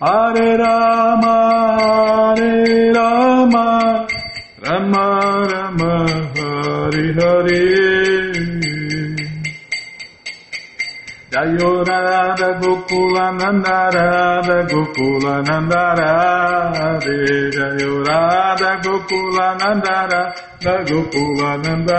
Hare Rama, Hare Rama, Rama Rama, Hare Hare. Jayo Radha Gokula Nanda Radha Gokula Nanda Radhe Gopula Radha Gokula Nanda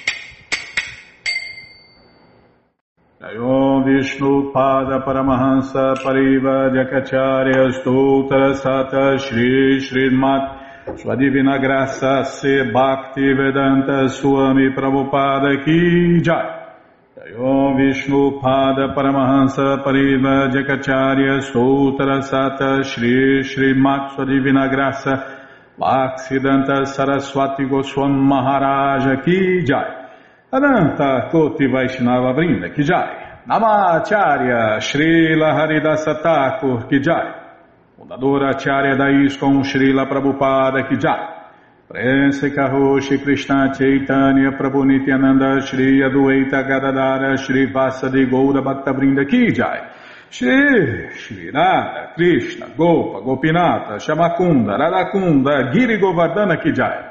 Om Vishnu Pada Paramahansa Pariva Jakacharya Stoutra Sata Shri Srimat. Sua Divina Graça Se Bhakti Vedanta Swami Prabhupada Ki Jai. Om Vishnu Pada Paramahansa Pariva Jakacharya Stoutra Sata Shri Srimat. Sua Divina Graça Bhaksidanta Saraswati Goswam Maharaja Ki Jai. Ananta Koti Vaishnava Brinda Ki Jai Namacharya Srila Haridasa Thakur Ki Jai. Fundadora Acharya da ISKCON Srila Prabhupada Ki Jai. Prense Karoshi Krishna Chaitanya Prabhu Nityananda Shri Adueita Gadadara Shri Vasadi Goura Bhakta Brinda Ki Jai. Shri Shri Radha Krishna Gopa Gopinata Shamakunda Radakunda Giri Govardhana Ki Jai